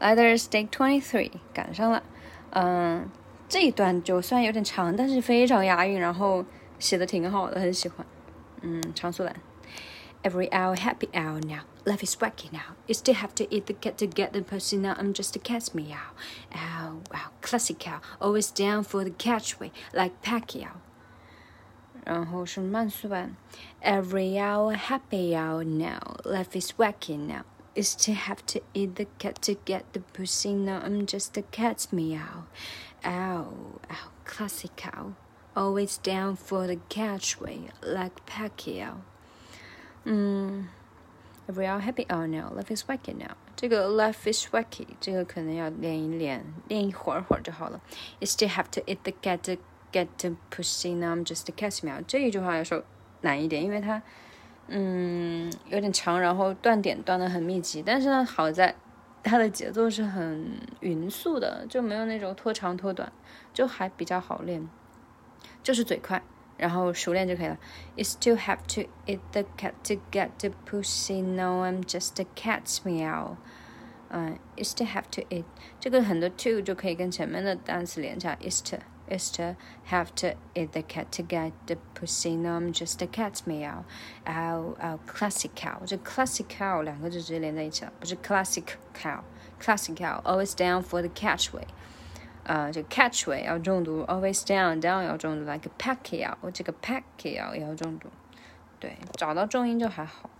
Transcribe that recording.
Lighters Day Twenty Three 赶上了。嗯，这一段就虽然有点长，但是非常押韵，然后写的挺好的，很喜欢。嗯，常素兰。Every hour, happy hour now. Life is wacky now. You still have to eat the cat to get the pussy now. I'm just a cat's meow. Ow, wow, classic. Always down for the catchweight, like Pacquiao. 然后是慢速版。Every hour, happy hour now. Life is wacky now is to have to eat the cat to get the pussy. Now I'm just a cat's meow. Ow, ow, classic cow. Always down for the catchweight, like Pacquiao. Mm. we are happy. Oh no, life is wacky now. 这个 life is wacky，这个可能要练一练，练一会儿会儿就好了。You still have to eat the cat to get the pussy. Now I'm just a cat's meow. 这一句话要说难一点，因为它。嗯有点长，然后断点断的很密集。但是呢，好在它的节奏是很匀速的，就没有那种拖长拖短，就还比较好练，就是嘴快。然后熟练就可以了。You still have to eat the cat to get the pussy. No, I'm just a cat's meow. 嗯，you still have to eat 这个很多 to 就可以跟前面的单词连起来。is to Is to have to eat the cat to get the pussy nom just the cat meow，还有还有 classic cow，这 classic cow 两个就直接连在一起了，不是 classic classical. cow always down for the catchweight。呃，这 catchweight Always down down 要中毒，like Pacquiao 这个 Pacquiao 也要中毒。对，找到重音就还好。